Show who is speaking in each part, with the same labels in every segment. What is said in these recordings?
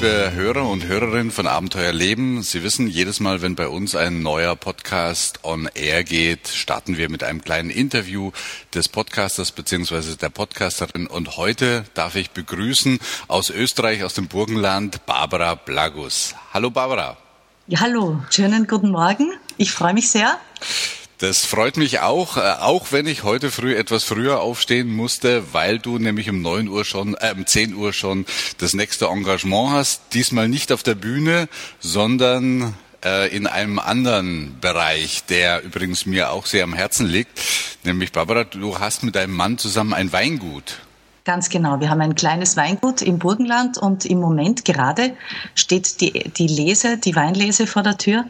Speaker 1: liebe Hörer und Hörerinnen von Abenteuer Leben. Sie wissen, jedes Mal, wenn bei uns ein neuer Podcast on Air geht, starten wir mit einem kleinen Interview des Podcasters bzw. der Podcasterin. Und heute darf ich begrüßen aus Österreich, aus dem Burgenland, Barbara Blagus. Hallo Barbara.
Speaker 2: Ja, hallo, schönen guten Morgen. Ich freue mich sehr.
Speaker 1: Das freut mich auch, äh, auch wenn ich heute früh etwas früher aufstehen musste, weil du nämlich um 9 Uhr schon, äh, um 10 Uhr schon das nächste Engagement hast. Diesmal nicht auf der Bühne, sondern äh, in einem anderen Bereich, der übrigens mir auch sehr am Herzen liegt. Nämlich, Barbara, du hast mit deinem Mann zusammen ein Weingut.
Speaker 2: Ganz genau. Wir haben ein kleines Weingut im Burgenland und im Moment gerade steht die, die Lese, die Weinlese vor der Tür.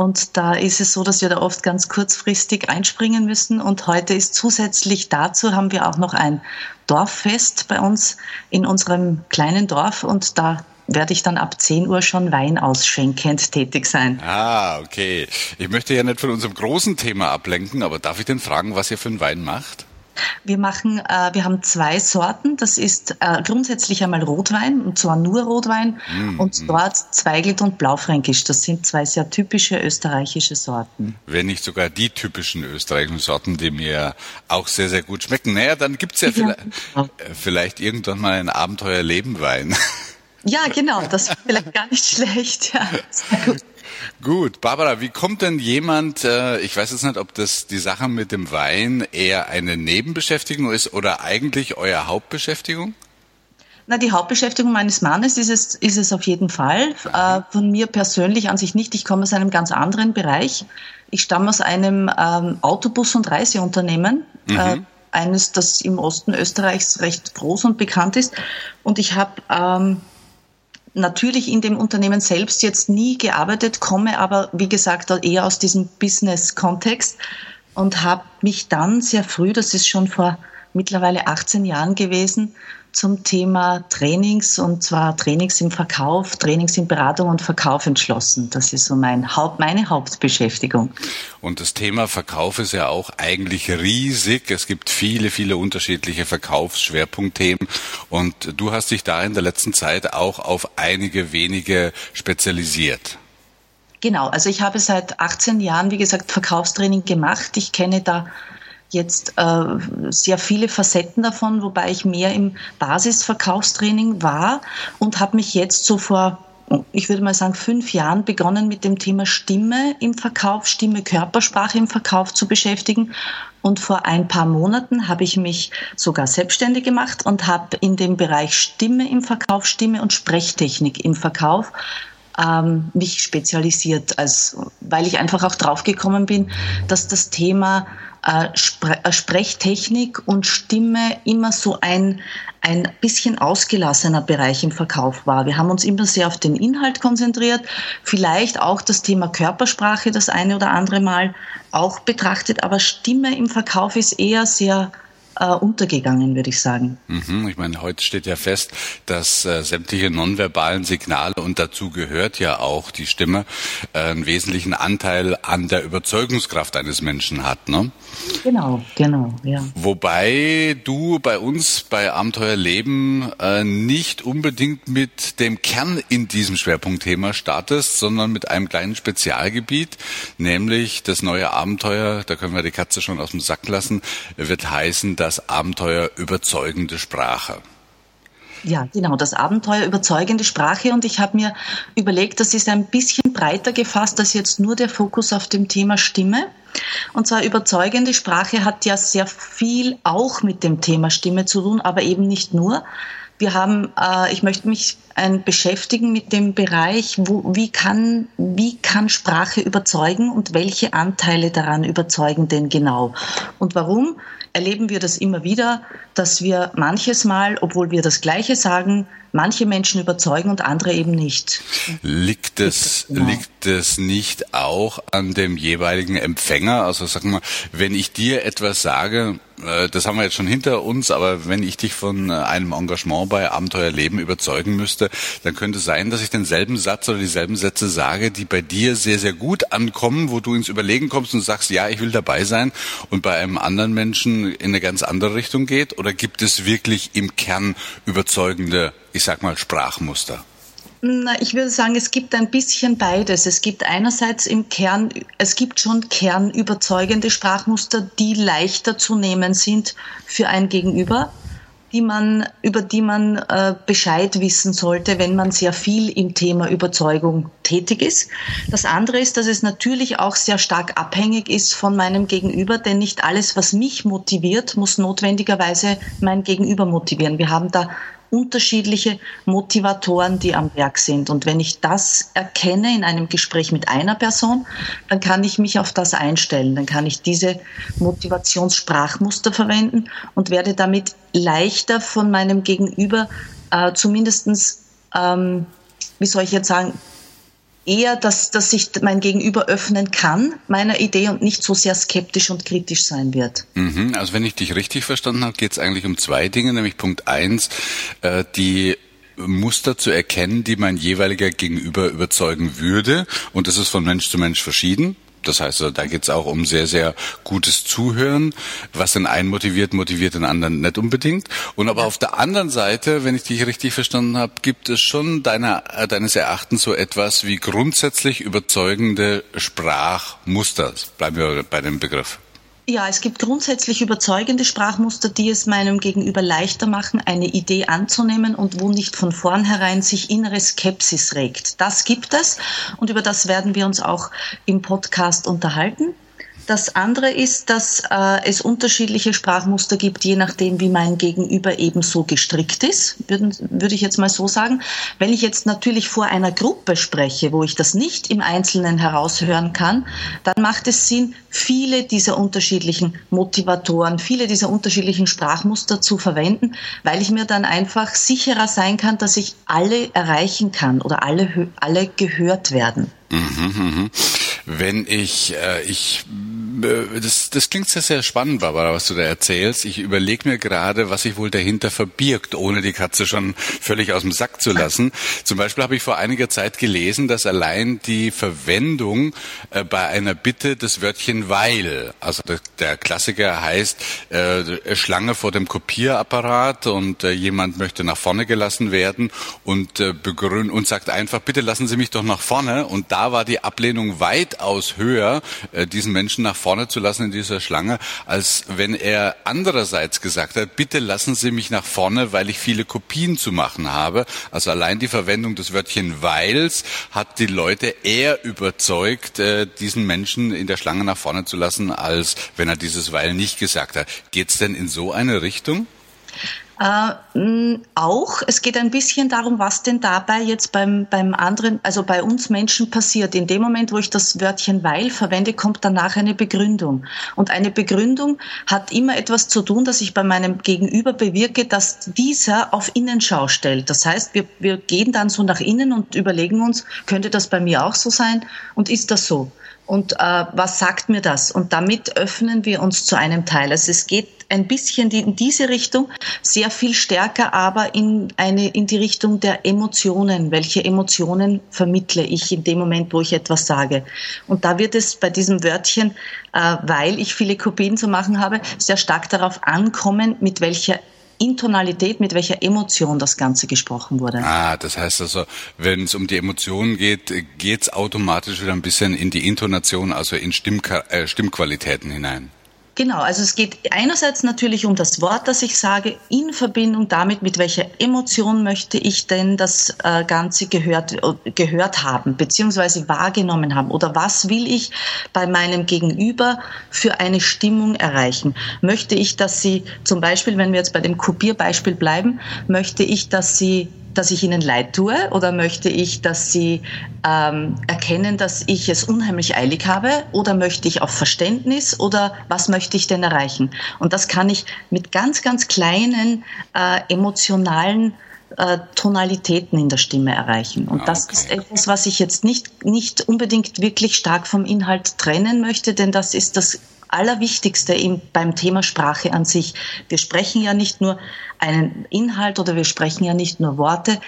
Speaker 2: Und da ist es so, dass wir da oft ganz kurzfristig einspringen müssen. Und heute ist zusätzlich dazu haben wir auch noch ein Dorffest bei uns in unserem kleinen Dorf. Und da werde ich dann ab 10 Uhr schon Wein ausschenkend tätig sein.
Speaker 1: Ah, okay. Ich möchte ja nicht von unserem großen Thema ablenken, aber darf ich denn fragen, was ihr für einen Wein macht?
Speaker 2: Wir machen, äh, wir haben zwei Sorten. Das ist äh, grundsätzlich einmal Rotwein und zwar nur Rotwein mm, und mm. dort Zweigelt und Blaufränkisch. Das sind zwei sehr typische österreichische Sorten.
Speaker 1: Wenn nicht sogar die typischen österreichischen Sorten, die mir auch sehr, sehr gut schmecken. Naja, dann gibt's ja, ja vielleicht. Äh, vielleicht irgendwann mal ein Abenteuerlebenwein.
Speaker 2: Ja, genau, das ist vielleicht gar nicht schlecht. Ja, gut.
Speaker 1: Gut, Barbara, wie kommt denn jemand, äh, ich weiß jetzt nicht, ob das die Sache mit dem Wein eher eine Nebenbeschäftigung ist oder eigentlich euer Hauptbeschäftigung?
Speaker 2: Na, die Hauptbeschäftigung meines Mannes ist es, ist es auf jeden Fall. Äh, von mir persönlich an sich nicht. Ich komme aus einem ganz anderen Bereich. Ich stamme aus einem ähm, Autobus- und Reiseunternehmen. Mhm. Äh, eines, das im Osten Österreichs recht groß und bekannt ist. Und ich habe ähm, natürlich in dem Unternehmen selbst jetzt nie gearbeitet, komme aber, wie gesagt, eher aus diesem Business-Kontext und habe mich dann sehr früh, das ist schon vor mittlerweile 18 Jahren gewesen, zum Thema Trainings und zwar Trainings im Verkauf, Trainings in Beratung und Verkauf entschlossen. Das ist so mein Haupt, meine Hauptbeschäftigung.
Speaker 1: Und das Thema Verkauf ist ja auch eigentlich riesig. Es gibt viele, viele unterschiedliche Verkaufsschwerpunktthemen und du hast dich da in der letzten Zeit auch auf einige wenige spezialisiert.
Speaker 2: Genau, also ich habe seit 18 Jahren, wie gesagt, Verkaufstraining gemacht. Ich kenne da jetzt äh, sehr viele Facetten davon, wobei ich mehr im Basisverkaufstraining war und habe mich jetzt so vor ich würde mal sagen, fünf Jahren begonnen mit dem Thema Stimme im Verkauf, Stimme, Körpersprache im Verkauf zu beschäftigen. Und vor ein paar Monaten habe ich mich sogar selbstständig gemacht und habe in dem Bereich Stimme im Verkauf, Stimme und Sprechtechnik im Verkauf ähm, mich spezialisiert, als, weil ich einfach auch draufgekommen bin, dass das Thema äh, Spre äh, Sprechtechnik und Stimme immer so ein, ein bisschen ausgelassener Bereich im Verkauf war. Wir haben uns immer sehr auf den Inhalt konzentriert, vielleicht auch das Thema Körpersprache das eine oder andere Mal auch betrachtet, aber Stimme im Verkauf ist eher sehr äh, untergegangen, würde ich sagen.
Speaker 1: Mhm, ich meine, heute steht ja fest, dass äh, sämtliche nonverbalen Signale und dazu gehört ja auch die Stimme äh, einen wesentlichen Anteil an der Überzeugungskraft eines Menschen hat. Ne?
Speaker 2: Genau, genau, ja.
Speaker 1: Wobei du bei uns bei Abenteuer Leben äh, nicht unbedingt mit dem Kern in diesem Schwerpunktthema startest, sondern mit einem kleinen Spezialgebiet, nämlich das neue Abenteuer, da können wir die Katze schon aus dem Sack lassen, wird heißen, dass das Abenteuer überzeugende Sprache.
Speaker 2: Ja, genau, das Abenteuer überzeugende Sprache. Und ich habe mir überlegt, das ist ein bisschen breiter gefasst als jetzt nur der Fokus auf dem Thema Stimme. Und zwar überzeugende Sprache hat ja sehr viel auch mit dem Thema Stimme zu tun, aber eben nicht nur. Wir haben, äh, ich möchte mich ein beschäftigen mit dem Bereich, wo, wie, kann, wie kann Sprache überzeugen und welche Anteile daran überzeugen denn genau? Und warum? Erleben wir das immer wieder, dass wir manches Mal, obwohl wir das Gleiche sagen, manche Menschen überzeugen und andere eben nicht.
Speaker 1: Liegt es, genau. liegt es nicht auch an dem jeweiligen Empfänger? Also sag mal, wenn ich dir etwas sage, äh, das haben wir jetzt schon hinter uns, aber wenn ich dich von äh, einem Engagement bei Abenteuerleben überzeugen müsste, dann könnte es sein, dass ich denselben Satz oder dieselben Sätze sage, die bei dir sehr, sehr gut ankommen, wo du ins Überlegen kommst und sagst, ja, ich will dabei sein und bei einem anderen Menschen in eine ganz andere Richtung geht? Oder gibt es wirklich im Kern überzeugende, ich sag mal, Sprachmuster?
Speaker 2: Ich würde sagen, es gibt ein bisschen beides. Es gibt einerseits im Kern, es gibt schon kernüberzeugende Sprachmuster, die leichter zu nehmen sind für ein Gegenüber, die man, über die man äh, Bescheid wissen sollte, wenn man sehr viel im Thema Überzeugung tätig ist. Das andere ist, dass es natürlich auch sehr stark abhängig ist von meinem Gegenüber, denn nicht alles, was mich motiviert, muss notwendigerweise mein Gegenüber motivieren. Wir haben da unterschiedliche Motivatoren, die am Werk sind. Und wenn ich das erkenne in einem Gespräch mit einer Person, dann kann ich mich auf das einstellen. Dann kann ich diese Motivationssprachmuster verwenden und werde damit leichter von meinem Gegenüber äh, zumindestens ähm, wie soll ich jetzt sagen, eher, dass, dass sich mein Gegenüber öffnen kann, meiner Idee und nicht so sehr skeptisch und kritisch sein wird.
Speaker 1: Mhm, also wenn ich dich richtig verstanden habe, geht es eigentlich um zwei Dinge, nämlich Punkt eins, äh, die Muster zu erkennen, die mein jeweiliger Gegenüber überzeugen würde. Und das ist von Mensch zu Mensch verschieden. Das heißt, da geht es auch um sehr, sehr gutes Zuhören. Was den einen motiviert, motiviert den anderen nicht unbedingt. Und aber auf der anderen Seite, wenn ich dich richtig verstanden habe, gibt es schon deiner, äh, deines Erachtens so etwas wie grundsätzlich überzeugende Sprachmuster. Bleiben wir bei dem Begriff.
Speaker 2: Ja, es gibt grundsätzlich überzeugende Sprachmuster, die es meinem Gegenüber leichter machen, eine Idee anzunehmen und wo nicht von vornherein sich innere Skepsis regt. Das gibt es und über das werden wir uns auch im Podcast unterhalten. Das andere ist, dass äh, es unterschiedliche Sprachmuster gibt, je nachdem, wie mein Gegenüber eben so gestrickt ist, würde, würde ich jetzt mal so sagen. Wenn ich jetzt natürlich vor einer Gruppe spreche, wo ich das nicht im Einzelnen heraushören kann, dann macht es Sinn, viele dieser unterschiedlichen Motivatoren, viele dieser unterschiedlichen Sprachmuster zu verwenden, weil ich mir dann einfach sicherer sein kann, dass ich alle erreichen kann oder alle, alle gehört werden. Mhm,
Speaker 1: mh. Wenn ich, äh, ich das, das klingt sehr, sehr spannend, Barbara, was du da erzählst. Ich überlege mir gerade, was sich wohl dahinter verbirgt, ohne die Katze schon völlig aus dem Sack zu lassen. Zum Beispiel habe ich vor einiger Zeit gelesen, dass allein die Verwendung äh, bei einer Bitte das Wörtchen weil, also der, der Klassiker heißt äh, Schlange vor dem Kopierapparat und äh, jemand möchte nach vorne gelassen werden und äh, begründen und sagt einfach, bitte lassen Sie mich doch nach vorne. Und da war die Ablehnung weitaus höher, äh, diesen Menschen nach vorne zu lassen in dieser Schlange, als wenn er andererseits gesagt hat, bitte lassen Sie mich nach vorne, weil ich viele Kopien zu machen habe. Also allein die Verwendung des Wörtchen weils hat die Leute eher überzeugt, äh, diesen Menschen in der Schlange nach vorne zu lassen, als wenn er dieses weil nicht gesagt hat. Geht es denn in so eine Richtung?
Speaker 2: Äh, auch, es geht ein bisschen darum, was denn dabei jetzt beim, beim anderen, also bei uns Menschen passiert. In dem Moment, wo ich das Wörtchen weil verwende, kommt danach eine Begründung. Und eine Begründung hat immer etwas zu tun, dass ich bei meinem Gegenüber bewirke, dass dieser auf Innenschau stellt. Das heißt, wir, wir gehen dann so nach innen und überlegen uns, könnte das bei mir auch so sein? Und ist das so? Und äh, was sagt mir das? Und damit öffnen wir uns zu einem Teil. Also es geht ein bisschen in diese Richtung, sehr viel stärker aber in, eine, in die Richtung der Emotionen. Welche Emotionen vermittle ich in dem Moment, wo ich etwas sage? Und da wird es bei diesem Wörtchen, äh, weil ich viele Kopien zu machen habe, sehr stark darauf ankommen, mit welcher Intonalität, mit welcher Emotion das Ganze gesprochen wurde.
Speaker 1: Ah, das heißt also, wenn es um die Emotionen geht, geht es automatisch wieder ein bisschen in die Intonation, also in äh, Stimmqualitäten hinein.
Speaker 2: Genau, also es geht einerseits natürlich um das Wort, das ich sage, in Verbindung damit, mit welcher Emotion möchte ich denn das äh, Ganze gehört, äh, gehört haben, beziehungsweise wahrgenommen haben oder was will ich bei meinem Gegenüber für eine Stimmung erreichen. Möchte ich, dass sie zum Beispiel, wenn wir jetzt bei dem Kopierbeispiel bleiben, möchte ich, dass sie dass ich ihnen leid tue oder möchte ich, dass sie ähm, erkennen, dass ich es unheimlich eilig habe oder möchte ich auf Verständnis oder was möchte ich denn erreichen? Und das kann ich mit ganz, ganz kleinen äh, emotionalen äh, Tonalitäten in der Stimme erreichen. Und das okay. ist etwas, was ich jetzt nicht, nicht unbedingt wirklich stark vom Inhalt trennen möchte, denn das ist das Allerwichtigste im, beim Thema Sprache an sich. Wir sprechen ja nicht nur einen Inhalt oder wir sprechen ja nicht nur Worte,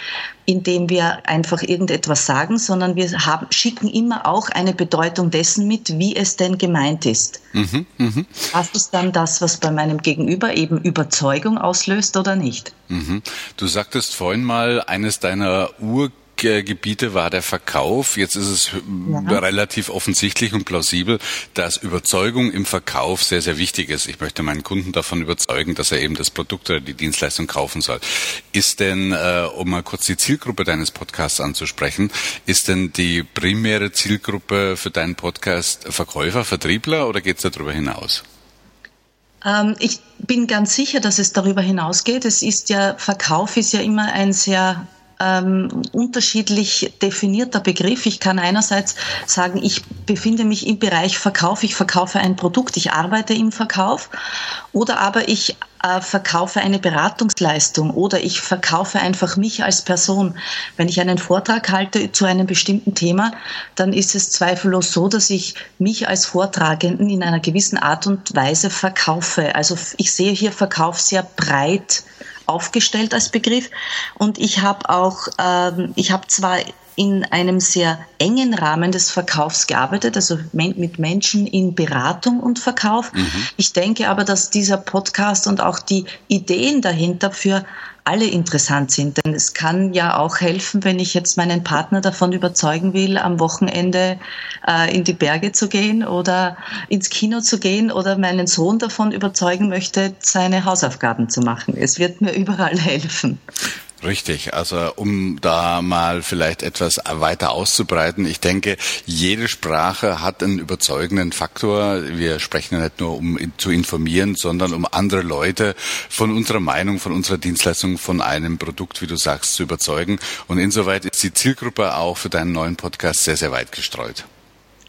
Speaker 2: indem wir einfach irgendetwas sagen, sondern wir haben, schicken immer auch eine Bedeutung dessen mit, wie es denn gemeint ist. Mhm, mh. Das ist dann das, was bei meinem Gegenüber eben Überzeugung auslöst oder nicht.
Speaker 1: Mhm. Du sagtest vorhin mal, eines deiner Ur Gebiete war der Verkauf. Jetzt ist es ja. relativ offensichtlich und plausibel, dass Überzeugung im Verkauf sehr, sehr wichtig ist. Ich möchte meinen Kunden davon überzeugen, dass er eben das Produkt oder die Dienstleistung kaufen soll. Ist denn, äh, um mal kurz die Zielgruppe deines Podcasts anzusprechen, ist denn die primäre Zielgruppe für deinen Podcast Verkäufer, Vertriebler oder geht es darüber hinaus?
Speaker 2: Ähm, ich bin ganz sicher, dass es darüber hinausgeht. Es ist ja, Verkauf ist ja immer ein sehr ähm, unterschiedlich definierter Begriff. Ich kann einerseits sagen, ich befinde mich im Bereich Verkauf, ich verkaufe ein Produkt, ich arbeite im Verkauf oder aber ich äh, verkaufe eine Beratungsleistung oder ich verkaufe einfach mich als Person. Wenn ich einen Vortrag halte zu einem bestimmten Thema, dann ist es zweifellos so, dass ich mich als Vortragenden in einer gewissen Art und Weise verkaufe. Also ich sehe hier Verkauf sehr breit aufgestellt als Begriff. Und ich habe auch, ähm, ich habe zwar in einem sehr engen Rahmen des Verkaufs gearbeitet, also mit Menschen in Beratung und Verkauf. Mhm. Ich denke aber, dass dieser Podcast und auch die Ideen dahinter für alle interessant sind. Denn es kann ja auch helfen, wenn ich jetzt meinen Partner davon überzeugen will, am Wochenende äh, in die Berge zu gehen oder ins Kino zu gehen oder meinen Sohn davon überzeugen möchte, seine Hausaufgaben zu machen. Es wird mir überall helfen.
Speaker 1: Richtig, also um da mal vielleicht etwas weiter auszubreiten, ich denke, jede Sprache hat einen überzeugenden Faktor. Wir sprechen ja nicht nur, um zu informieren, sondern um andere Leute von unserer Meinung, von unserer Dienstleistung, von einem Produkt, wie du sagst, zu überzeugen. Und insoweit ist die Zielgruppe auch für deinen neuen Podcast sehr, sehr weit gestreut.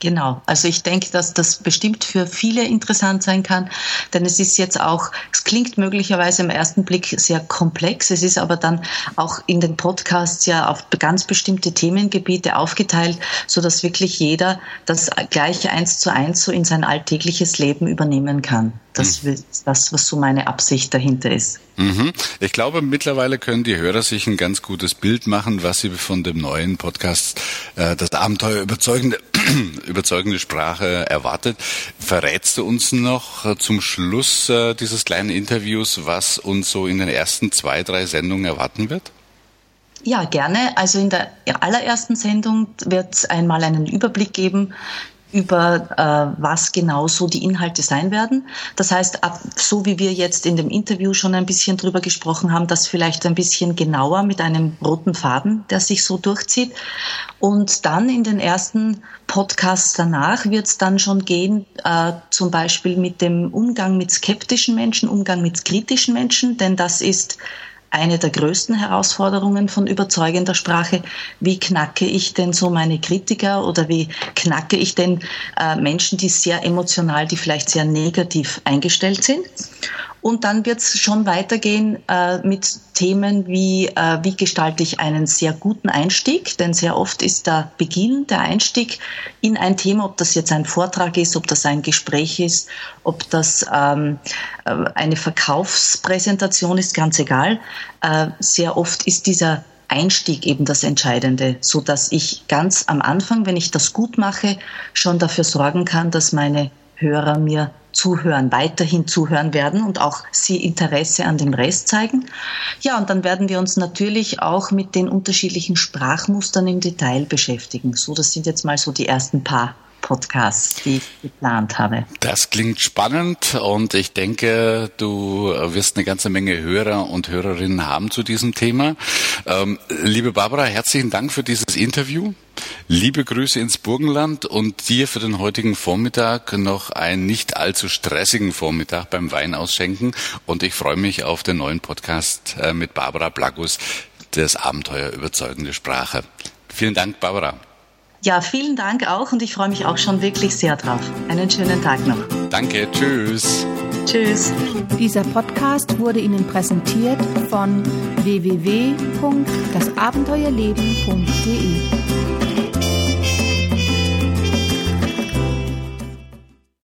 Speaker 2: Genau, also ich denke, dass das bestimmt für viele interessant sein kann, denn es ist jetzt auch, es klingt möglicherweise im ersten Blick sehr komplex, es ist aber dann auch in den Podcasts ja auf ganz bestimmte Themengebiete aufgeteilt, so dass wirklich jeder das gleiche eins zu eins so in sein alltägliches Leben übernehmen kann. Das mhm. ist das, was so meine Absicht dahinter ist.
Speaker 1: Mhm. Ich glaube, mittlerweile können die Hörer sich ein ganz gutes Bild machen, was sie von dem neuen Podcast äh, Das Abenteuer überzeugende, überzeugende Sprache erwartet. Verrätst du uns noch äh, zum Schluss äh, dieses kleinen Interviews, was uns so in den ersten zwei, drei Sendungen erwarten wird?
Speaker 2: Ja, gerne. Also in der allerersten Sendung wird es einmal einen Überblick geben über äh, was genau so die Inhalte sein werden. Das heißt, ab, so wie wir jetzt in dem Interview schon ein bisschen drüber gesprochen haben, das vielleicht ein bisschen genauer mit einem roten Faden, der sich so durchzieht. Und dann in den ersten Podcasts danach wird es dann schon gehen, äh, zum Beispiel mit dem Umgang mit skeptischen Menschen, Umgang mit kritischen Menschen, denn das ist eine der größten Herausforderungen von überzeugender Sprache. Wie knacke ich denn so meine Kritiker oder wie knacke ich denn äh, Menschen, die sehr emotional, die vielleicht sehr negativ eingestellt sind? Und dann wird es schon weitergehen äh, mit Themen wie, äh, wie gestalte ich einen sehr guten Einstieg, denn sehr oft ist der Beginn, der Einstieg in ein Thema, ob das jetzt ein Vortrag ist, ob das ein Gespräch ist, ob das ähm, äh, eine Verkaufspräsentation ist, ganz egal. Äh, sehr oft ist dieser Einstieg eben das Entscheidende, so dass ich ganz am Anfang, wenn ich das gut mache, schon dafür sorgen kann, dass meine Hörer mir zuhören, weiterhin zuhören werden und auch sie Interesse an dem Rest zeigen. Ja, und dann werden wir uns natürlich auch mit den unterschiedlichen Sprachmustern im Detail beschäftigen. So, das sind jetzt mal so die ersten paar Podcasts, die ich geplant habe.
Speaker 1: Das klingt spannend und ich denke, du wirst eine ganze Menge Hörer und Hörerinnen haben zu diesem Thema. Ähm, liebe Barbara, herzlichen Dank für dieses Interview. Liebe Grüße ins Burgenland und dir für den heutigen Vormittag noch einen nicht allzu stressigen Vormittag beim Wein ausschenken und ich freue mich auf den neuen Podcast äh, mit Barbara Blagus, das Abenteuer überzeugende Sprache. Vielen Dank, Barbara.
Speaker 2: Ja, vielen Dank auch und ich freue mich auch schon wirklich sehr drauf. Einen schönen Tag noch.
Speaker 1: Danke, tschüss.
Speaker 2: Tschüss.
Speaker 3: Dieser Podcast wurde Ihnen präsentiert von www.dasabenteuerleben.de.